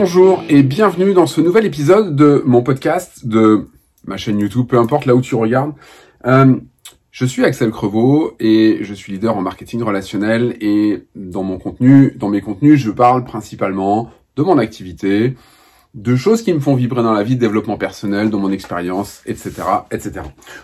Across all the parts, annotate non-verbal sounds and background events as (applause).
Bonjour et bienvenue dans ce nouvel épisode de mon podcast, de ma chaîne YouTube, peu importe là où tu regardes. Euh, je suis Axel Crevaux et je suis leader en marketing relationnel et dans mon contenu, dans mes contenus, je parle principalement de mon activité, de choses qui me font vibrer dans la vie, de développement personnel, de mon expérience, etc., etc.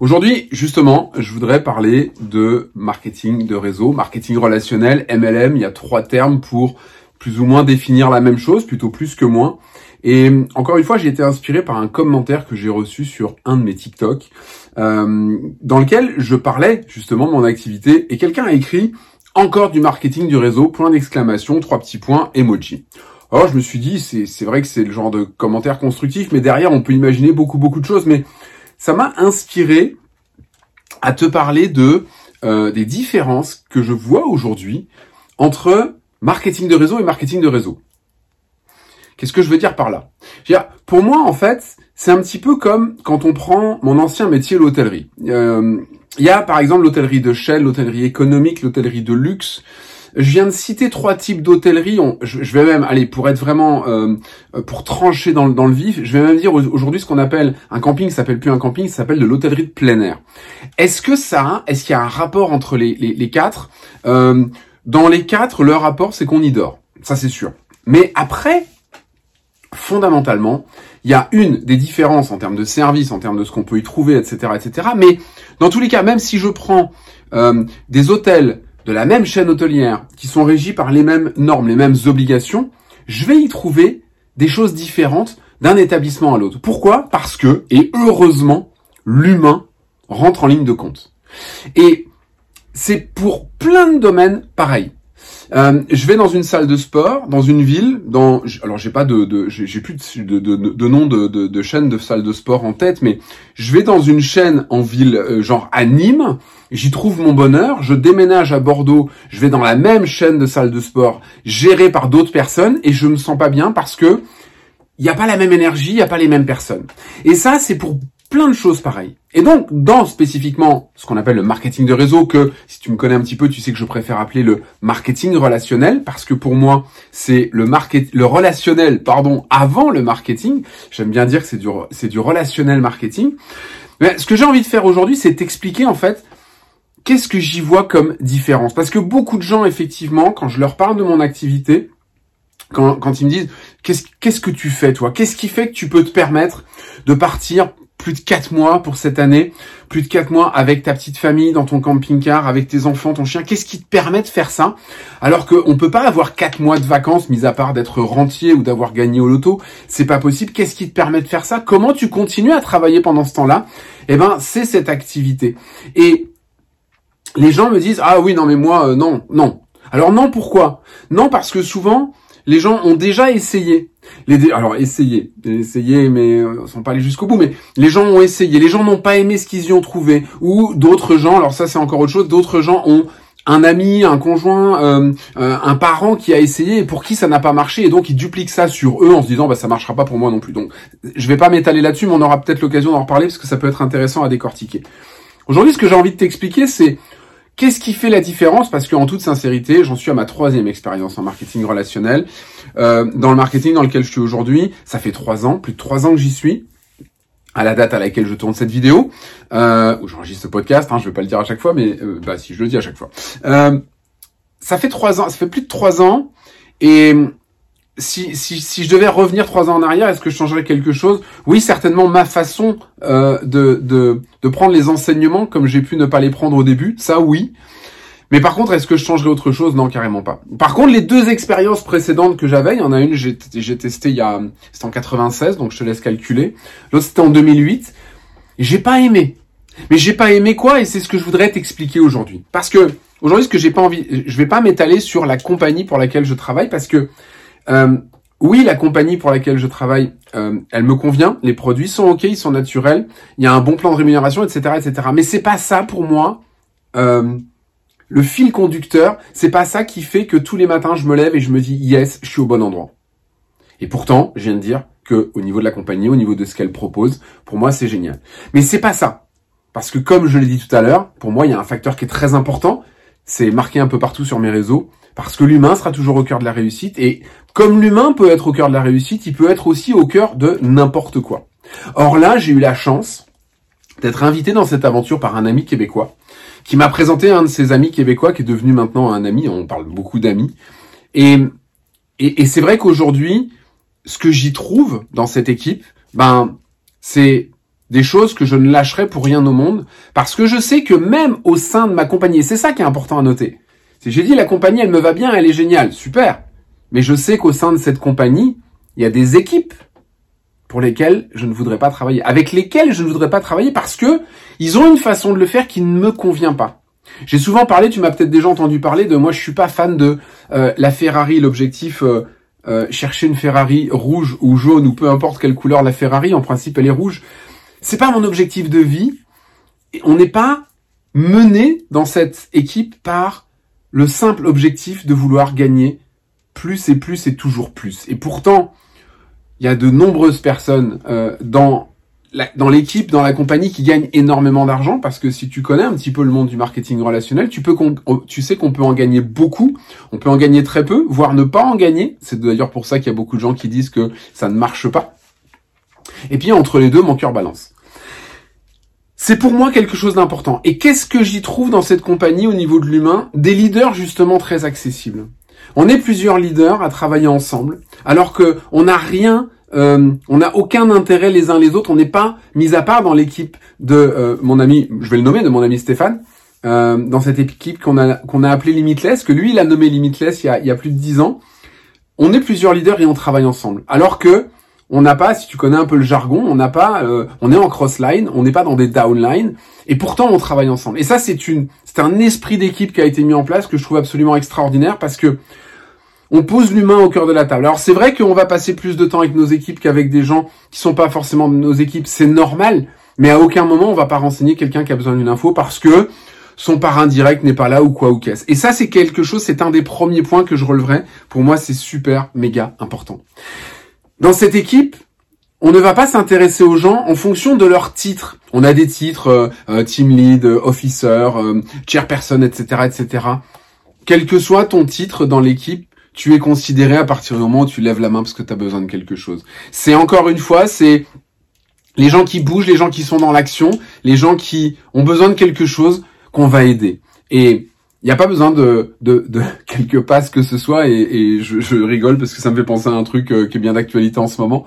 Aujourd'hui, justement, je voudrais parler de marketing de réseau, marketing relationnel, MLM. Il y a trois termes pour plus ou moins définir la même chose, plutôt plus que moins. Et encore une fois, j'ai été inspiré par un commentaire que j'ai reçu sur un de mes TikTok, euh, dans lequel je parlais justement de mon activité, et quelqu'un a écrit encore du marketing du réseau, point d'exclamation, trois petits points, emoji. Alors je me suis dit, c'est vrai que c'est le genre de commentaire constructif, mais derrière on peut imaginer beaucoup beaucoup de choses, mais ça m'a inspiré à te parler de euh, des différences que je vois aujourd'hui entre marketing de réseau et marketing de réseau. Qu'est-ce que je veux dire par là? Pour moi, en fait, c'est un petit peu comme quand on prend mon ancien métier, l'hôtellerie. Euh, il y a par exemple l'hôtellerie de Shell, l'hôtellerie économique, l'hôtellerie de luxe. Je viens de citer trois types d'hôtellerie. Je, vais même, aller pour être vraiment, euh, pour trancher dans, le vif, je vais même dire aujourd'hui ce qu'on appelle un camping, ça s'appelle plus un camping, ça s'appelle de l'hôtellerie de plein air. Est-ce que ça, est-ce qu'il y a un rapport entre les quatre? Euh, Dans les quatre, le rapport, c'est qu'on y dort. Ça, c'est sûr. Mais après, fondamentalement, il y a une des différences en termes de service, en termes de ce qu'on peut y trouver, etc., etc. Mais dans tous les cas, même si je prends euh, des hôtels de la même chaîne hôtelière qui sont régis par les mêmes normes, les mêmes obligations, je vais y trouver des choses différentes d'un établissement à l'autre. Pourquoi? Parce que, et heureusement, l'humain rentre en ligne de compte. Et c'est pour plein de domaines pareil. Euh, je vais dans une salle de sport, dans une ville, dans alors j'ai pas de, de j'ai plus de, de, de, nom de, de, chaîne de salle de sport en tête, mais je vais dans une chaîne en ville euh, genre à Nîmes, j'y trouve mon bonheur, je déménage à Bordeaux, je vais dans la même chaîne de salle de sport gérée par d'autres personnes et je me sens pas bien parce que il n'y a pas la même énergie, il n'y a pas les mêmes personnes. Et ça, c'est pour plein de choses pareilles. Et donc, dans spécifiquement ce qu'on appelle le marketing de réseau, que si tu me connais un petit peu, tu sais que je préfère appeler le marketing relationnel, parce que pour moi, c'est le market, le relationnel, pardon, avant le marketing. J'aime bien dire que c'est du, c'est du relationnel marketing. Mais ce que j'ai envie de faire aujourd'hui, c'est t'expliquer en fait qu'est-ce que j'y vois comme différence. Parce que beaucoup de gens, effectivement, quand je leur parle de mon activité, quand, quand ils me disent qu'est-ce, qu'est-ce que tu fais toi? Qu'est-ce qui fait que tu peux te permettre de partir plus de quatre mois pour cette année, plus de quatre mois avec ta petite famille dans ton camping-car, avec tes enfants, ton chien. Qu'est-ce qui te permet de faire ça Alors qu'on peut pas avoir quatre mois de vacances, mis à part d'être rentier ou d'avoir gagné au loto. C'est pas possible. Qu'est-ce qui te permet de faire ça Comment tu continues à travailler pendant ce temps-là Eh ben, c'est cette activité. Et les gens me disent ah oui non mais moi euh, non non. Alors non pourquoi? Non parce que souvent les gens ont déjà essayé. Alors essayé, essayé, mais euh, sont pas allés jusqu'au bout. Mais les gens ont essayé. Les gens n'ont pas aimé ce qu'ils y ont trouvé. Ou d'autres gens, alors ça c'est encore autre chose. D'autres gens ont un ami, un conjoint, euh, euh, un parent qui a essayé et pour qui ça n'a pas marché et donc ils dupliquent ça sur eux en se disant bah ça marchera pas pour moi non plus. Donc je vais pas m'étaler là-dessus, mais on aura peut-être l'occasion d'en reparler parce que ça peut être intéressant à décortiquer. Aujourd'hui, ce que j'ai envie de t'expliquer, c'est Qu'est-ce qui fait la différence? Parce qu'en toute sincérité, j'en suis à ma troisième expérience en marketing relationnel. Euh, dans le marketing dans lequel je suis aujourd'hui, ça fait trois ans, plus de trois ans que j'y suis à la date à laquelle je tourne cette vidéo, euh, où j'enregistre ce podcast, hein, je vais pas le dire à chaque fois, mais euh, bah si je le dis à chaque fois. Euh, ça fait trois ans, ça fait plus de trois ans, et si, si, si je devais revenir trois ans en arrière, est-ce que je changerais quelque chose? Oui, certainement ma façon euh, de, de, de prendre les enseignements comme j'ai pu ne pas les prendre au début, ça oui. Mais par contre, est-ce que je changerais autre chose? Non, carrément pas. Par contre, les deux expériences précédentes que j'avais, il y en a une, j'ai testé il y a, c'était en 96, donc je te laisse calculer. L'autre c'était en 2008. J'ai pas aimé. Mais j'ai pas aimé quoi? Et c'est ce que je voudrais t'expliquer aujourd'hui. Parce que aujourd'hui, ce que j'ai pas envie, je vais pas m'étaler sur la compagnie pour laquelle je travaille, parce que oui, la compagnie pour laquelle je travaille, euh, elle me convient. Les produits sont ok, ils sont naturels. Il y a un bon plan de rémunération, etc., etc. Mais c'est pas ça pour moi. Euh, le fil conducteur, c'est pas ça qui fait que tous les matins je me lève et je me dis yes, je suis au bon endroit. Et pourtant, je viens de dire que au niveau de la compagnie, au niveau de ce qu'elle propose, pour moi c'est génial. Mais c'est pas ça. Parce que comme je l'ai dit tout à l'heure, pour moi il y a un facteur qui est très important, c'est marqué un peu partout sur mes réseaux, Parce que l'humain sera toujours au cœur de la réussite. Et comme l'humain peut être au cœur de la réussite, il peut être aussi au cœur de n'importe quoi. Or là, j'ai eu la chance d'être invité dans cette aventure par un ami québécois qui m'a présenté un de ses amis québécois qui est devenu maintenant un ami. On parle beaucoup d'amis. Et, et, et c'est vrai qu'aujourd'hui, ce que j'y trouve dans cette équipe, ben, c'est des choses que je ne lâcherai pour rien au monde, parce que je sais que même au sein de ma compagnie, c'est ça qui est important à noter. C'est j'ai dit la compagnie, elle me va bien, elle est géniale, super. Mais je sais qu'au sein de cette compagnie, il y a des équipes pour lesquelles je ne voudrais pas travailler, avec lesquelles je ne voudrais pas travailler parce que ils ont une façon de le faire qui ne me convient pas. J'ai souvent parlé, tu m'as peut-être déjà entendu parler de moi, je suis pas fan de euh, la Ferrari, l'objectif euh, euh, chercher une Ferrari rouge ou jaune ou peu importe quelle couleur la Ferrari, en principe elle est rouge. C'est pas mon objectif de vie. On n'est pas mené dans cette équipe par le simple objectif de vouloir gagner plus et plus et toujours plus. Et pourtant, il y a de nombreuses personnes euh, dans dans l'équipe, dans la compagnie qui gagnent énormément d'argent parce que si tu connais un petit peu le monde du marketing relationnel, tu peux tu sais qu'on peut en gagner beaucoup, on peut en gagner très peu, voire ne pas en gagner. C'est d'ailleurs pour ça qu'il y a beaucoup de gens qui disent que ça ne marche pas. Et puis entre les deux, mon cœur balance. C'est pour moi quelque chose d'important. Et qu'est-ce que j'y trouve dans cette compagnie au niveau de l'humain Des leaders justement très accessibles. On est plusieurs leaders à travailler ensemble, alors que on n'a rien, euh, on n'a aucun intérêt les uns les autres. On n'est pas mis à part dans l'équipe de euh, mon ami, je vais le nommer, de mon ami Stéphane, euh, dans cette équipe qu'on a qu'on a appelé Limitless, que lui il a nommé Limitless il y a, il y a plus de dix ans. On est plusieurs leaders et on travaille ensemble, alors que on n'a pas, si tu connais un peu le jargon, on n'a pas, on est en cross-line, on n'est pas dans des downline, et pourtant on travaille ensemble. Et ça, c'est une, c'est un esprit d'équipe qui a été mis en place que je trouve absolument extraordinaire parce que on pose l'humain au cœur de la table. Alors c'est vrai qu'on va passer plus de temps avec nos équipes qu'avec des gens qui sont pas forcément nos équipes, c'est normal, mais à aucun moment on va pas renseigner quelqu'un qui a besoin d'une info parce que son parrain direct n'est pas là ou quoi ou qu'est-ce. Et ça c'est quelque chose, c'est un des premiers points que je releverai. Pour moi c'est super méga important. Dans cette équipe, on ne va pas s'intéresser aux gens en fonction de leur titre. On a des titres euh, euh, team lead, officer, euh, chairperson, etc., etc. Quel que soit ton titre dans l'équipe, tu es considéré à partir du moment où tu lèves la main parce que tu as besoin de quelque chose. C'est encore une fois, c'est les gens qui bougent, les gens qui sont dans l'action, les gens qui ont besoin de quelque chose qu'on va aider. Et il n'y a pas besoin de, de, de (laughs) quelques passes que ce soit, et, je, je, rigole parce que ça me fait penser à un truc euh, qui est bien d'actualité en ce moment.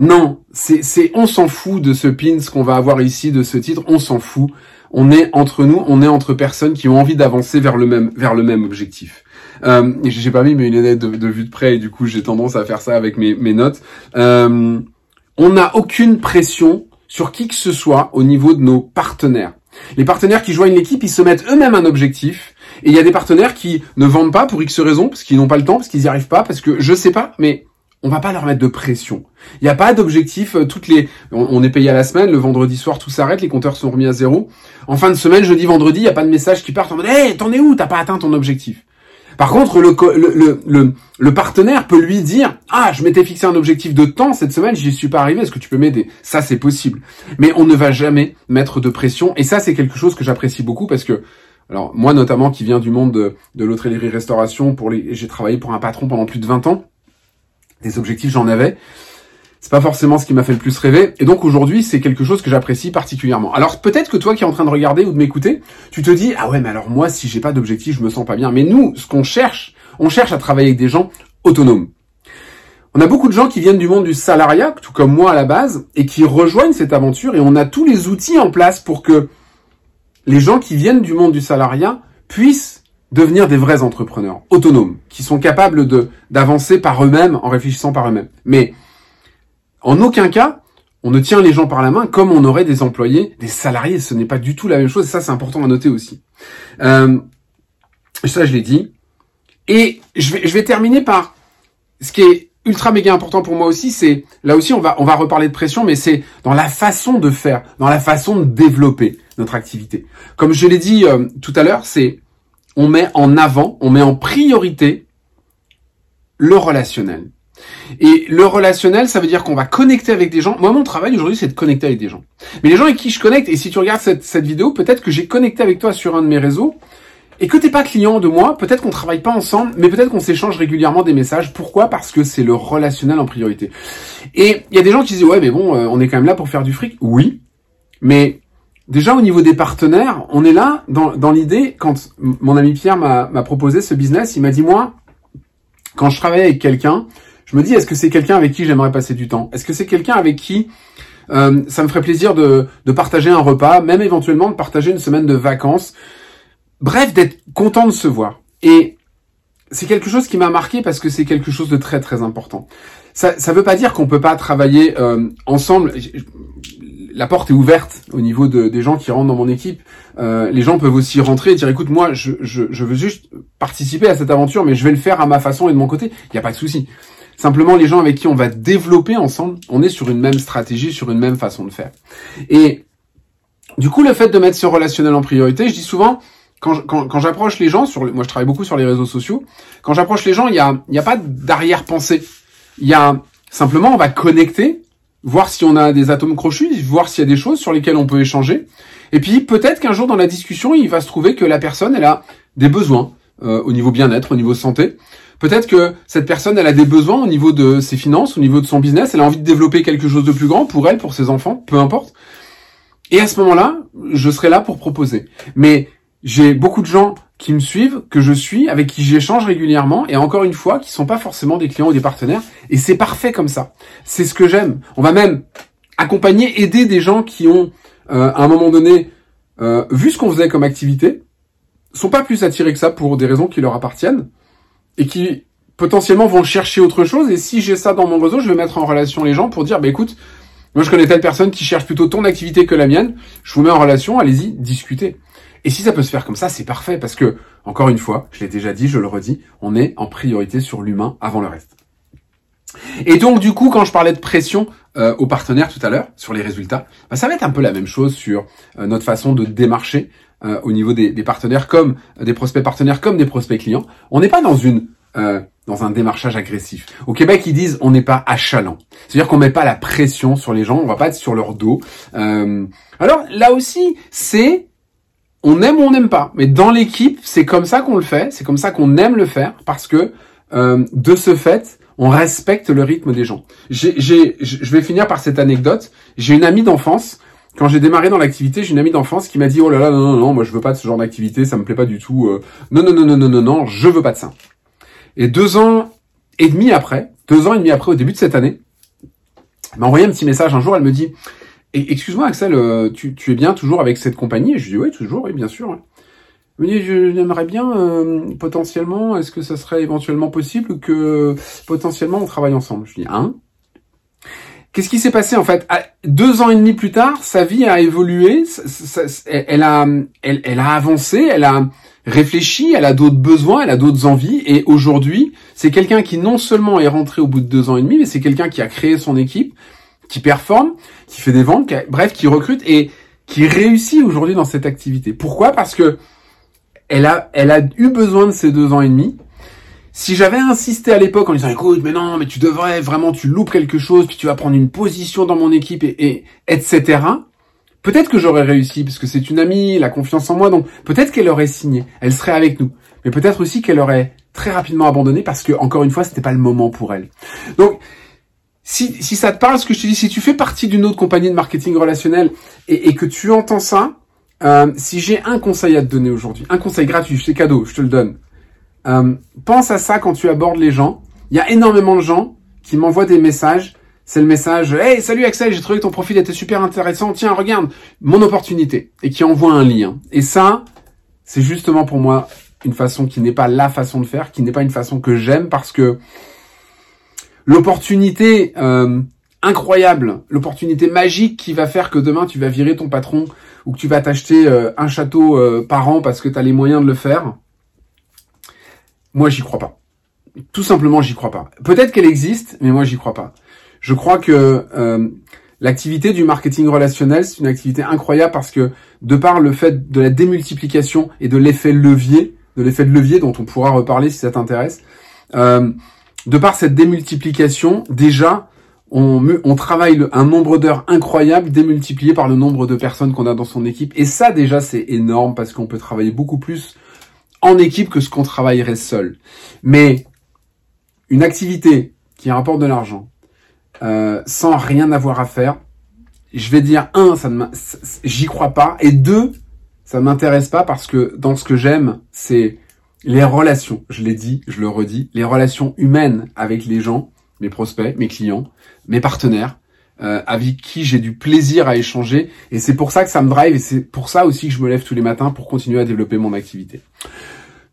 Non, c'est, on s'en fout de ce pin, ce qu'on va avoir ici, de ce titre, on s'en fout. On est entre nous, on est entre personnes qui ont envie d'avancer vers le même, vers le même objectif. Euh, j'ai pas mis mes lunettes de, de, vue de près et du coup j'ai tendance à faire ça avec mes, mes notes. Euh, on n'a aucune pression sur qui que ce soit au niveau de nos partenaires. Les partenaires qui joignent l'équipe, ils se mettent eux-mêmes un objectif. Et il y a des partenaires qui ne vendent pas pour X raisons, parce qu'ils n'ont pas le temps, parce qu'ils n'y arrivent pas, parce que je sais pas, mais on va pas leur mettre de pression. Il n'y a pas d'objectif. Euh, toutes les, on, est payé à la semaine. Le vendredi soir, tout s'arrête. Les compteurs sont remis à zéro. En fin de semaine, jeudi, vendredi, il n'y a pas de message qui part en mode, hey, t'en es où? T'as pas atteint ton objectif. Par contre, le, le, le, le, partenaire peut lui dire Ah, je m'étais fixé un objectif de temps cette semaine, j'y suis pas arrivé, est-ce que tu peux m'aider? Ça, c'est possible. Mais on ne va jamais mettre de pression. Et ça, c'est quelque chose que j'apprécie beaucoup parce que, alors moi notamment, qui viens du monde de, de l'hôtellerie-restauration, pour les, j'ai travaillé pour un patron pendant plus de 20 ans, des objectifs, j'en avais c'est pas forcément ce qui m'a fait le plus rêver. Et donc aujourd'hui, c'est quelque chose que j'apprécie particulièrement. Alors peut-être que toi qui es en train de regarder ou de m'écouter, tu te dis ah ouais mais alors moi si j'ai pas d'objectif, je me sens pas bien. Mais nous, ce qu'on cherche, on cherche à travailler avec des gens autonomes. On a beaucoup de gens qui viennent du monde du salariat, tout comme moi à la base, et qui rejoignent cette aventure et on a tous les outils en place pour que les gens qui viennent du monde du salariat puissent devenir des vrais entrepreneurs autonomes, qui sont capables de d'avancer par eux-mêmes en réfléchissant par eux-mêmes. Mais en aucun cas, on ne tient les gens par la main comme on aurait des employés, des salariés. Ce n'est pas du tout la même chose. Ça, c'est important à noter aussi. Euh, ça, je l'ai dit. Et je vais, je vais terminer par ce qui est ultra méga important pour moi aussi. C'est là aussi, on va, on va reparler de pression, mais c'est dans la façon de faire, dans la façon de développer notre activité. Comme je l'ai dit euh, tout à l'heure, c'est on met en avant, on met en priorité le relationnel. Et le relationnel, ça veut dire qu'on va connecter avec des gens. Moi, mon travail aujourd'hui, c'est de connecter avec des gens. Mais les gens avec qui je connecte, et si tu regardes cette, cette vidéo, peut-être que j'ai connecté avec toi sur un de mes réseaux, et que t'es pas client de moi, peut-être qu'on travaille pas ensemble, mais peut-être qu'on s'échange régulièrement des messages. Pourquoi? Parce que c'est le relationnel en priorité. Et il y a des gens qui disent ouais mais bon, euh, on est quand même là pour faire du fric. Oui, mais déjà au niveau des partenaires, on est là dans, dans l'idée. Quand mon ami Pierre m'a proposé ce business, il m'a dit moi, quand je travaille avec quelqu'un, je me dis est-ce que c'est quelqu'un avec qui j'aimerais passer du temps? Est-ce que c'est quelqu'un avec qui euh, ça me ferait plaisir de, de partager un repas, même éventuellement de partager une semaine de vacances? Bref, d'être content de se voir. Et c'est quelque chose qui m'a marqué parce que c'est quelque chose de très très important. Ça ne veut pas dire qu'on peut pas travailler euh, ensemble. La porte est ouverte au niveau de, des gens qui rentrent dans mon équipe. Euh, les gens peuvent aussi rentrer et dire écoute moi je, je, je, veux juste participer à cette aventure mais je vais le faire à ma façon et de mon côté. Il n'y a pas de souci. Simplement les gens avec qui on va développer ensemble, on est sur une même stratégie, sur une même façon de faire. Et du coup le fait de mettre ce relationnel en priorité, je dis souvent quand, quand, j'approche les gens, sur, moi je travaille beaucoup sur les réseaux sociaux, quand j'approche les gens, il n'y a, y a pas d'arrière-pensée. Il y a simplement, on va connecter, voir si on a des atomes crochus, voir s'il y a des choses sur lesquelles on peut échanger. Et puis peut-être qu'un jour dans la discussion, il va se trouver que la personne, elle a des besoins euh, au niveau bien-être, au niveau santé. Peut-être que cette personne, elle a des besoins au niveau de ses finances, au niveau de son business, elle a envie de développer quelque chose de plus grand pour elle, pour ses enfants, peu importe. Et à ce moment-là, je serai là pour proposer. Mais j'ai beaucoup de gens qui me suivent, que je suis, avec qui j'échange régulièrement, et encore une fois, qui sont pas forcément des clients ou des partenaires, et c'est parfait comme ça. C'est ce que j'aime. On va même accompagner, aider des gens qui ont, euh, à un moment donné, euh, vu ce qu'on faisait comme activité, sont pas plus attirés que ça pour des raisons qui leur appartiennent, et qui potentiellement vont chercher autre chose, et si j'ai ça dans mon réseau, je vais mettre en relation les gens pour dire, bah écoute, moi je connais telle personne qui cherche plutôt ton activité que la mienne, je vous mets en relation, allez-y, discutez. Et si ça peut se faire comme ça, c'est parfait parce que, encore une fois, je l'ai déjà dit, je le redis, on est en priorité sur l'humain avant le reste. Et donc du coup, quand je parlais de pression euh, aux partenaires tout à l'heure sur les résultats, bah, ça va être un peu la même chose sur euh, notre façon de démarcher euh, au niveau des, partenaires comme des prospects partenaires comme des prospects clients. On n'est pas dans une dans un démarchage agressif. Au Québec, ils disent on n'est pas achalant. C'est-à-dire qu'on met pas la pression sur les gens, on va pas être sur leur dos. alors là aussi, c'est on aime ou on n'aime pas. Mais dans l'équipe, c'est comme ça qu'on le fait, c'est comme ça qu'on aime le faire, parce que euh, de ce fait, on respecte le rythme des gens. J'ai, je vais finir par cette anecdote. J'ai une amie d'enfance. Quand j'ai démarré dans l'activité, j'ai une amie d'enfance qui m'a dit oh là là non non non moi je veux pas de ce genre d'activité, ça me plaît pas du tout. Euh, non non non non non non non, je veux pas de ça. Et deux ans et demi après, deux ans et demi après, au début de cette année, elle m'a envoyé un petit message un jour. Elle me dit excuse-moi Axel, euh, tu, es bien toujours avec cette compagnie? Je dis oui, toujours, oui, bien sûr. me dit, j'aimerais bien euh, potentiellement, est-ce que ça serait éventuellement possible que potentiellement on travaille ensemble? Je dis hein? Qu'est-ce qui s'est passé en fait? Deux ans et demi plus tard, sa vie a évolué, elle a, elle a avancé, elle a réfléchi, elle a d'autres besoins, elle a d'autres envies, et aujourd'hui, c'est quelqu'un qui non seulement est rentré au bout de deux ans et demi, mais c'est quelqu'un qui a créé son équipe, qui performe, qui fait des ventes, bref, qui recrute et qui réussit aujourd'hui dans cette activité. Pourquoi? Parce que elle a, elle a eu besoin de ces deux ans et demi. Si j'avais insisté à l'époque en disant écoute, mais non, mais tu devrais vraiment, tu loupes quelque chose, puis tu vas prendre une position dans mon équipe et, et etc. Peut-être que j'aurais réussi parce que c'est une amie, la confiance en moi, donc peut-être qu'elle aurait signé, elle serait avec nous. Mais peut-être aussi qu'elle aurait très rapidement abandonné parce que encore une fois, c'était pas le moment pour elle. Donc si, si ça te parle, ce que je te dis, si tu fais partie d'une autre compagnie de marketing relationnel et, et que tu entends ça, euh, si j'ai un conseil à te donner aujourd'hui, un conseil gratuit, c'est cadeau, je te le donne. Euh, pense à ça quand tu abordes les gens. Il y a énormément de gens qui m'envoient des messages. C'est le message Hey, salut Axel, j'ai trouvé que ton profil était super intéressant. Tiens, regarde, mon opportunité. Et qui envoie un lien. Et ça, c'est justement pour moi une façon qui n'est pas la façon de faire, qui n'est pas une façon que j'aime parce que l'opportunité euh, incroyable, l'opportunité magique qui va faire que demain tu vas virer ton patron ou que tu vas t'acheter euh, un château euh, par an parce que tu as les moyens de le faire, moi j'y crois pas. Tout simplement j'y crois pas. Peut-être qu'elle existe, mais moi j'y crois pas. Je crois que l'activité du marketing relationnel, c'est une activité incroyable parce que de par le fait de la démultiplication et de l'effet levier, de l'effet de levier dont on pourra reparler si ça t'intéresse, de par cette démultiplication, déjà, on, travaille un nombre d'heures incroyable démultiplié par le nombre de personnes qu'on a dans son équipe. Et ça, déjà, c'est énorme parce qu'on peut travailler beaucoup plus en équipe que ce qu'on travaillerait seul. Mais une activité qui rapporte de l'argent, euh, sans rien avoir à faire, je vais dire un, ça ne j'y crois pas, et deux, ça ne m'intéresse pas parce que dans ce que j'aime, c'est les relations. Je l'ai dit, je le redis, les relations humaines avec les gens, mes prospects, mes clients, mes partenaires, euh, avec qui j'ai du plaisir à échanger. Et c'est pour ça que ça me drive et c'est pour ça aussi que je me lève tous les matins pour continuer à développer mon activité.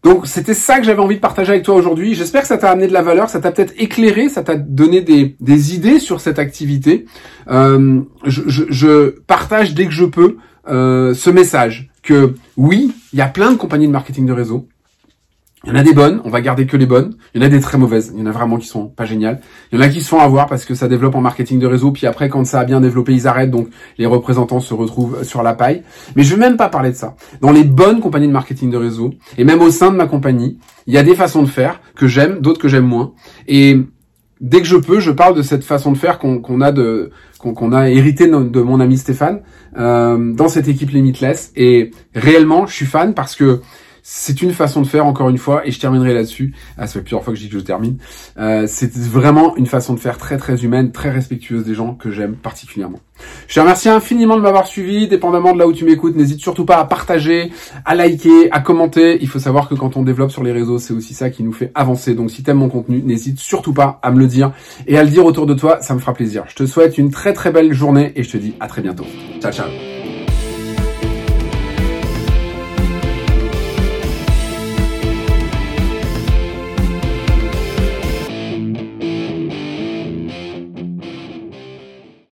Donc c'était ça que j'avais envie de partager avec toi aujourd'hui. J'espère que ça t'a amené de la valeur, ça t'a peut-être éclairé, ça t'a donné des, des, idées sur cette activité. Euh, je, je, je, partage dès que je peux euh, ce message que oui, il y a plein de compagnies de marketing de réseau. Il y en a des bonnes, on va garder que les bonnes. Il y en a des très mauvaises. Il y en a vraiment qui sont pas géniales. Il y en a qui se font avoir parce que ça développe en marketing de réseau. Puis après, quand ça a bien développé, ils arrêtent. Donc les représentants se retrouvent sur la paille. Mais je vais même pas parler de ça. Dans les bonnes compagnies de marketing de réseau et même au sein de ma compagnie, il y a des façons de faire que j'aime, d'autres que j'aime moins. Et dès que je peux, je parle de cette façon de faire qu'on a de hérité de, mon ami Stéphane euh, dans cette équipe Limitless. Et réellement, je suis fan parce que c'est une façon de faire, encore une fois, et je terminerai là-dessus. Ah, ça fait plusieurs fois que je dis que je termine. Euh, c'est vraiment une façon de faire très très humaine, très respectueuse des gens que j'aime particulièrement. Je te remercie infiniment de m'avoir suivi, dépendamment de là où tu m'écoutes. N'hésite surtout pas à partager, à liker, à commenter. Il faut savoir que quand on développe sur les réseaux, c'est aussi ça qui nous fait avancer. Donc si t'aimes mon contenu, n'hésite surtout pas à me le dire et à le dire autour de toi. Ça me fera plaisir. Je te souhaite une très très belle journée et je te dis à très bientôt. Ciao ciao